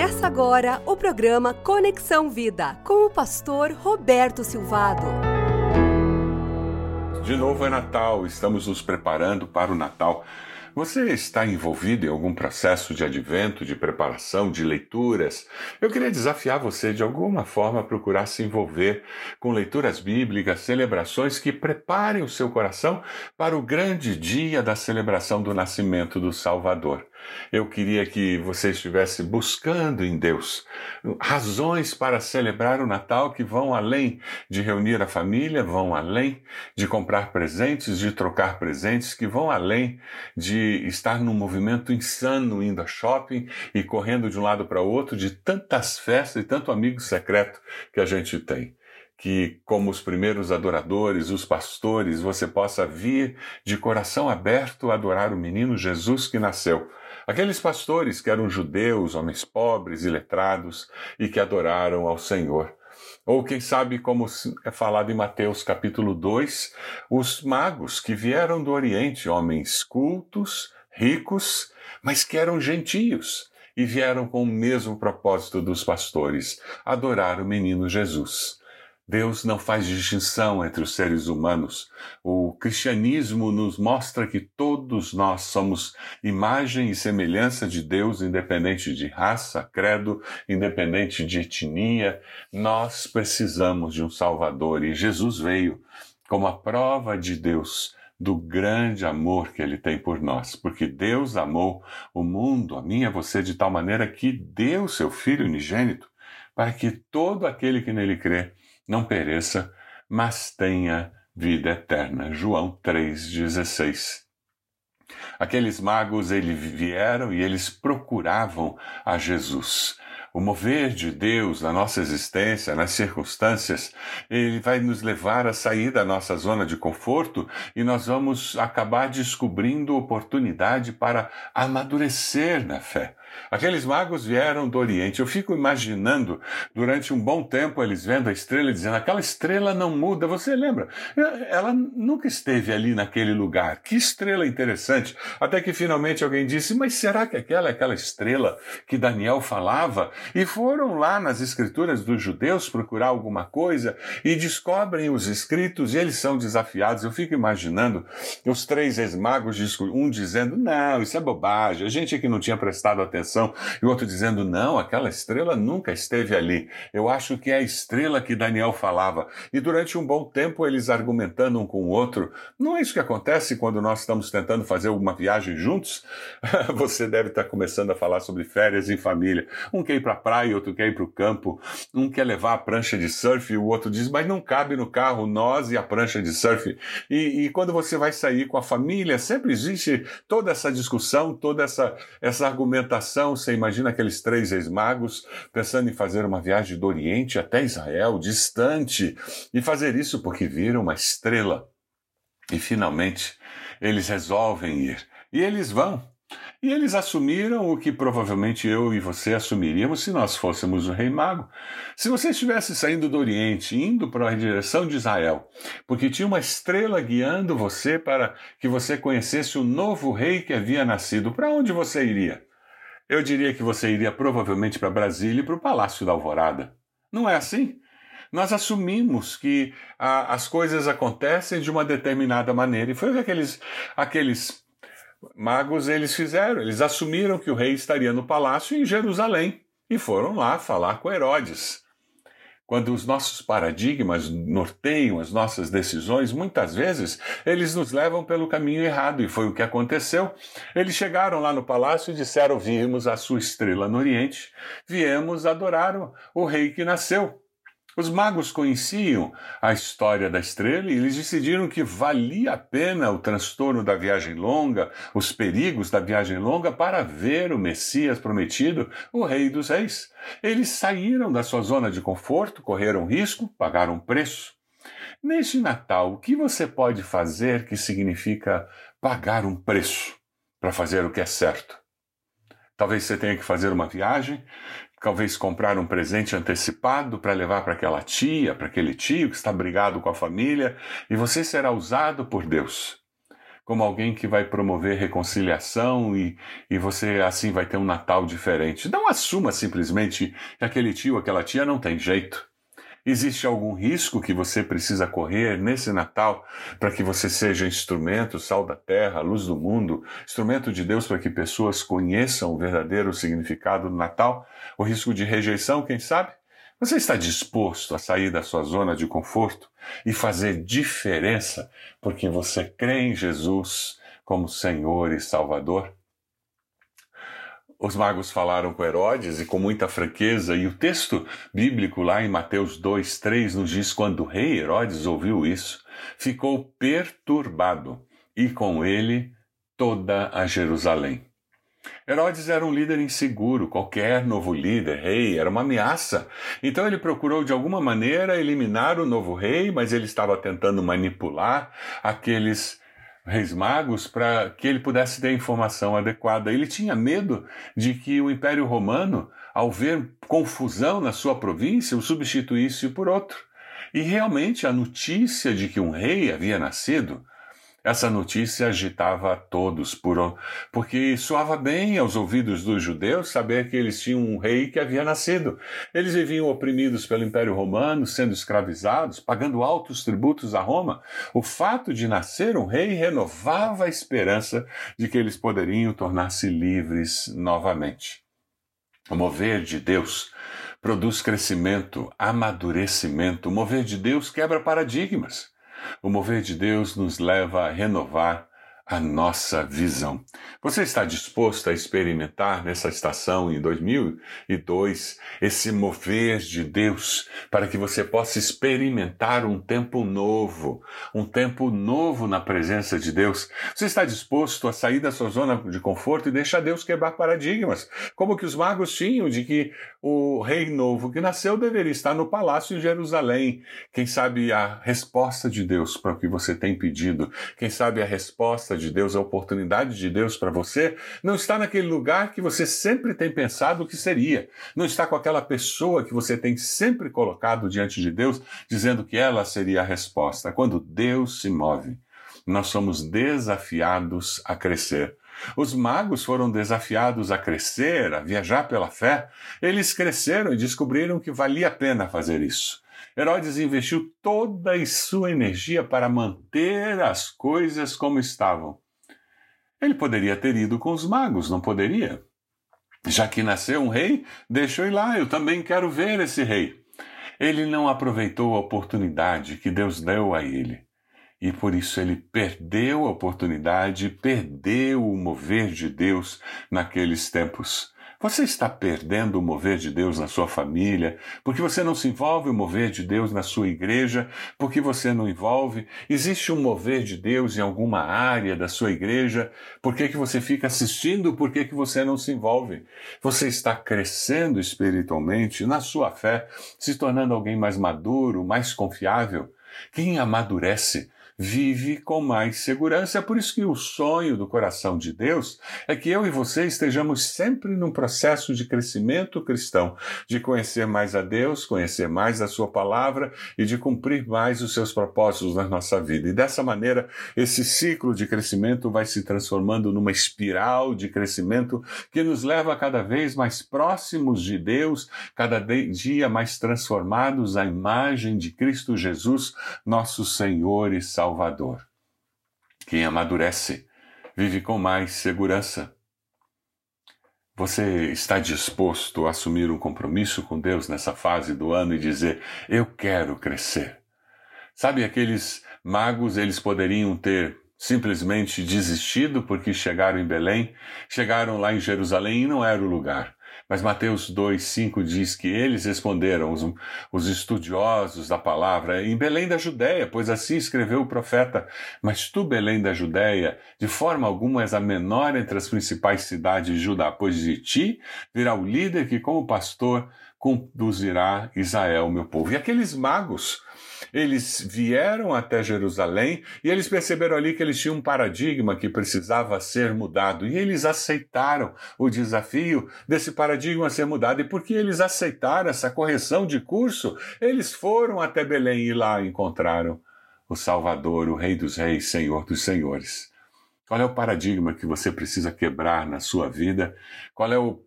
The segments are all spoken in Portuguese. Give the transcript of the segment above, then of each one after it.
Começa agora o programa Conexão Vida com o pastor Roberto Silvado. De novo é Natal, estamos nos preparando para o Natal. Você está envolvido em algum processo de advento, de preparação, de leituras? Eu queria desafiar você de alguma forma a procurar se envolver com leituras bíblicas, celebrações que preparem o seu coração para o grande dia da celebração do nascimento do Salvador. Eu queria que você estivesse buscando em Deus razões para celebrar o Natal que vão além de reunir a família, vão além de comprar presentes, de trocar presentes, que vão além de estar num movimento insano indo a shopping e correndo de um lado para o outro, de tantas festas e tanto amigo secreto que a gente tem. Que, como os primeiros adoradores, os pastores, você possa vir de coração aberto adorar o menino Jesus que nasceu Aqueles pastores que eram judeus, homens pobres e letrados e que adoraram ao Senhor. Ou quem sabe, como é falado em Mateus capítulo 2, os magos que vieram do Oriente, homens cultos, ricos, mas que eram gentios e vieram com o mesmo propósito dos pastores, adorar o menino Jesus. Deus não faz distinção entre os seres humanos. O cristianismo nos mostra que todos nós somos imagem e semelhança de Deus, independente de raça, credo, independente de etnia. Nós precisamos de um Salvador e Jesus veio como a prova de Deus do grande amor que ele tem por nós, porque Deus amou o mundo, a mim e a você, de tal maneira que deu seu Filho unigênito, para que todo aquele que nele crê não pereça, mas tenha vida eterna. João 3,16. Aqueles magos eles vieram e eles procuravam a Jesus. O mover de Deus na nossa existência, nas circunstâncias, ele vai nos levar a sair da nossa zona de conforto e nós vamos acabar descobrindo oportunidade para amadurecer na fé. Aqueles magos vieram do Oriente. Eu fico imaginando, durante um bom tempo, eles vendo a estrela e dizendo: aquela estrela não muda. Você lembra? Ela nunca esteve ali naquele lugar. Que estrela interessante. Até que finalmente alguém disse: mas será que aquela é aquela estrela que Daniel falava? E foram lá nas escrituras dos judeus procurar alguma coisa e descobrem os escritos e eles são desafiados. Eu fico imaginando os três ex-magos, um dizendo: não, isso é bobagem. A gente é que não tinha prestado atenção atenção, e o outro dizendo: não, aquela estrela nunca esteve ali. Eu acho que é a estrela que Daniel falava. E durante um bom tempo eles argumentando um com o outro. Não é isso que acontece quando nós estamos tentando fazer uma viagem juntos? Você deve estar começando a falar sobre férias em família. Um quer ir para a praia, outro quer ir para o campo. Um quer levar a prancha de surf e o outro diz: mas não cabe no carro nós e a prancha de surf. E, e quando você vai sair com a família, sempre existe toda essa discussão, toda essa, essa argumentação você imagina aqueles três ex-magos pensando em fazer uma viagem do Oriente até Israel, distante, e fazer isso porque viram uma estrela. E finalmente eles resolvem ir. E eles vão. E eles assumiram o que provavelmente eu e você assumiríamos se nós fôssemos o rei mago. Se você estivesse saindo do Oriente, indo para a direção de Israel, porque tinha uma estrela guiando você para que você conhecesse o novo rei que havia nascido, para onde você iria? Eu diria que você iria provavelmente para Brasília e para o Palácio da Alvorada. Não é assim? Nós assumimos que a, as coisas acontecem de uma determinada maneira. E foi o que aqueles, aqueles magos eles fizeram. Eles assumiram que o rei estaria no palácio em Jerusalém e foram lá falar com Herodes. Quando os nossos paradigmas norteiam as nossas decisões, muitas vezes eles nos levam pelo caminho errado, e foi o que aconteceu. Eles chegaram lá no palácio e disseram: Vimos a sua estrela no Oriente, viemos adorar o rei que nasceu. Os magos conheciam a história da estrela e eles decidiram que valia a pena o transtorno da viagem longa, os perigos da viagem longa, para ver o Messias prometido, o Rei dos Reis. Eles saíram da sua zona de conforto, correram risco, pagaram preço. Neste Natal, o que você pode fazer que significa pagar um preço para fazer o que é certo? Talvez você tenha que fazer uma viagem, talvez comprar um presente antecipado para levar para aquela tia, para aquele tio que está brigado com a família, e você será usado por Deus. como alguém que vai promover reconciliação e, e você assim vai ter um Natal diferente. Não assuma simplesmente que aquele tio, aquela tia não tem jeito. Existe algum risco que você precisa correr nesse Natal para que você seja instrumento, sal da terra, luz do mundo, instrumento de Deus para que pessoas conheçam o verdadeiro significado do Natal? O risco de rejeição, quem sabe? Você está disposto a sair da sua zona de conforto e fazer diferença porque você crê em Jesus como Senhor e Salvador? Os magos falaram com Herodes e com muita franqueza, e o texto bíblico lá em Mateus 2, 3 nos diz: quando o rei Herodes ouviu isso, ficou perturbado, e com ele toda a Jerusalém. Herodes era um líder inseguro, qualquer novo líder, rei, era uma ameaça. Então ele procurou de alguma maneira eliminar o novo rei, mas ele estava tentando manipular aqueles reis magos para que ele pudesse ter a informação adequada. Ele tinha medo de que o Império Romano, ao ver confusão na sua província, o substituísse por outro. E realmente a notícia de que um rei havia nascido essa notícia agitava a todos, por, porque soava bem aos ouvidos dos judeus saber que eles tinham um rei que havia nascido. Eles viviam oprimidos pelo Império Romano, sendo escravizados, pagando altos tributos a Roma. O fato de nascer um rei renovava a esperança de que eles poderiam tornar-se livres novamente. O mover de Deus produz crescimento, amadurecimento. O mover de Deus quebra paradigmas. O mover de Deus nos leva a renovar a nossa visão. Você está disposto a experimentar nessa estação em 2002 esse mover de Deus para que você possa experimentar um tempo novo, um tempo novo na presença de Deus? Você está disposto a sair da sua zona de conforto e deixar Deus quebrar paradigmas, como que os magos tinham de que o rei novo que nasceu deveria estar no palácio em Jerusalém? Quem sabe a resposta de Deus para o que você tem pedido? Quem sabe a resposta de Deus, a oportunidade de Deus para você, não está naquele lugar que você sempre tem pensado que seria. Não está com aquela pessoa que você tem sempre colocado diante de Deus, dizendo que ela seria a resposta. Quando Deus se move, nós somos desafiados a crescer. Os magos foram desafiados a crescer, a viajar pela fé. Eles cresceram e descobriram que valia a pena fazer isso. Herodes investiu toda a sua energia para manter as coisas como estavam. Ele poderia ter ido com os magos, não poderia? Já que nasceu um rei, deixa eu ir lá, eu também quero ver esse rei. Ele não aproveitou a oportunidade que Deus deu a ele. E por isso ele perdeu a oportunidade, perdeu o mover de Deus naqueles tempos. Você está perdendo o mover de Deus na sua família, porque você não se envolve o mover de Deus na sua igreja, porque você não envolve. Existe um mover de Deus em alguma área da sua igreja, por que, que você fica assistindo, por que, que você não se envolve? Você está crescendo espiritualmente na sua fé, se tornando alguém mais maduro, mais confiável. Quem amadurece vive com mais segurança. É por isso que o sonho do coração de Deus é que eu e você estejamos sempre num processo de crescimento cristão, de conhecer mais a Deus, conhecer mais a Sua palavra e de cumprir mais os seus propósitos na nossa vida. E dessa maneira, esse ciclo de crescimento vai se transformando numa espiral de crescimento que nos leva cada vez mais próximos de Deus, cada dia mais transformados à imagem de Cristo Jesus, nosso Senhor e Salvador. Salvador. Quem amadurece vive com mais segurança. Você está disposto a assumir um compromisso com Deus nessa fase do ano e dizer: Eu quero crescer? Sabe, aqueles magos, eles poderiam ter simplesmente desistido porque chegaram em Belém, chegaram lá em Jerusalém e não era o lugar. Mas Mateus 2,5 diz que eles responderam, os, os, estudiosos da palavra, em Belém da Judéia, pois assim escreveu o profeta. Mas tu, Belém da Judéia, de forma alguma és a menor entre as principais cidades de Judá, pois de ti virá o líder que, como pastor, conduzirá Israel, meu povo. E aqueles magos, eles vieram até Jerusalém e eles perceberam ali que eles tinham um paradigma que precisava ser mudado. E eles aceitaram o desafio desse paradigma ser mudado. E porque eles aceitaram essa correção de curso, eles foram até Belém e lá encontraram o Salvador, o Rei dos Reis, Senhor dos Senhores. Qual é o paradigma que você precisa quebrar na sua vida? Qual é o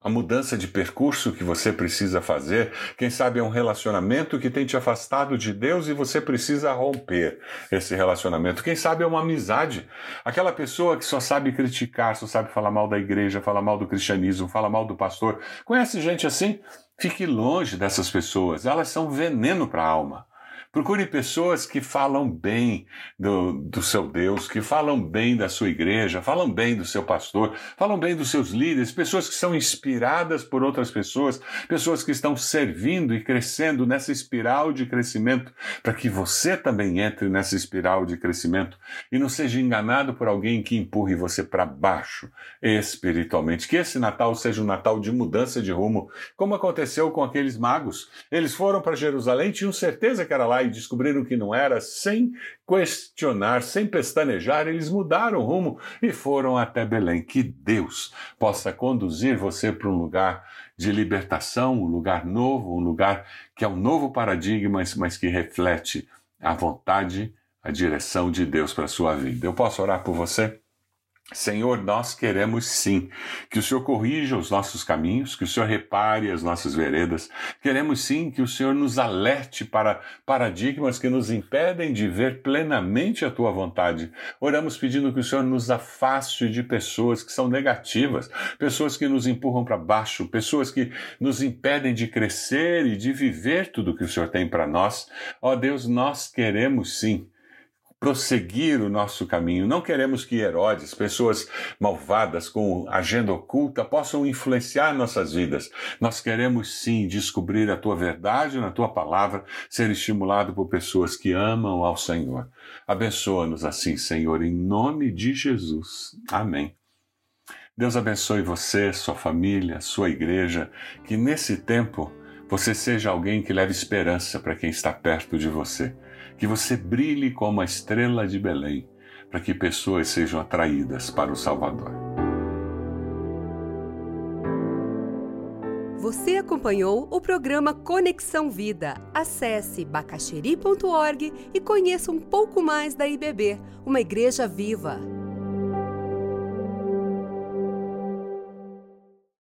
a mudança de percurso que você precisa fazer. Quem sabe é um relacionamento que tem te afastado de Deus e você precisa romper esse relacionamento. Quem sabe é uma amizade. Aquela pessoa que só sabe criticar, só sabe falar mal da igreja, falar mal do cristianismo, falar mal do pastor. Conhece gente assim? Fique longe dessas pessoas. Elas são veneno para a alma. Procure pessoas que falam bem do, do seu Deus, que falam bem da sua igreja, falam bem do seu pastor, falam bem dos seus líderes, pessoas que são inspiradas por outras pessoas, pessoas que estão servindo e crescendo nessa espiral de crescimento, para que você também entre nessa espiral de crescimento e não seja enganado por alguém que empurre você para baixo espiritualmente. Que esse Natal seja um Natal de mudança de rumo, como aconteceu com aqueles magos. Eles foram para Jerusalém, tinham certeza que era lá e descobriram que não era, sem questionar, sem pestanejar, eles mudaram o rumo e foram até Belém. Que Deus possa conduzir você para um lugar de libertação, um lugar novo, um lugar que é um novo paradigma, mas que reflete a vontade, a direção de Deus para a sua vida. Eu posso orar por você? Senhor, nós queremos sim que o Senhor corrija os nossos caminhos, que o Senhor repare as nossas veredas. Queremos sim que o Senhor nos alerte para paradigmas que nos impedem de ver plenamente a tua vontade. Oramos pedindo que o Senhor nos afaste de pessoas que são negativas, pessoas que nos empurram para baixo, pessoas que nos impedem de crescer e de viver tudo que o Senhor tem para nós. Ó Deus, nós queremos sim prosseguir o nosso caminho. Não queremos que Herodes, pessoas malvadas com agenda oculta, possam influenciar nossas vidas. Nós queremos sim descobrir a tua verdade na tua palavra, ser estimulado por pessoas que amam ao Senhor. Abençoa-nos assim, Senhor, em nome de Jesus. Amém. Deus abençoe você, sua família, sua igreja, que nesse tempo você seja alguém que leve esperança para quem está perto de você que você brilhe como a estrela de Belém, para que pessoas sejam atraídas para o Salvador. Você acompanhou o programa Conexão Vida. Acesse bacacheri.org e conheça um pouco mais da IBB, uma igreja viva.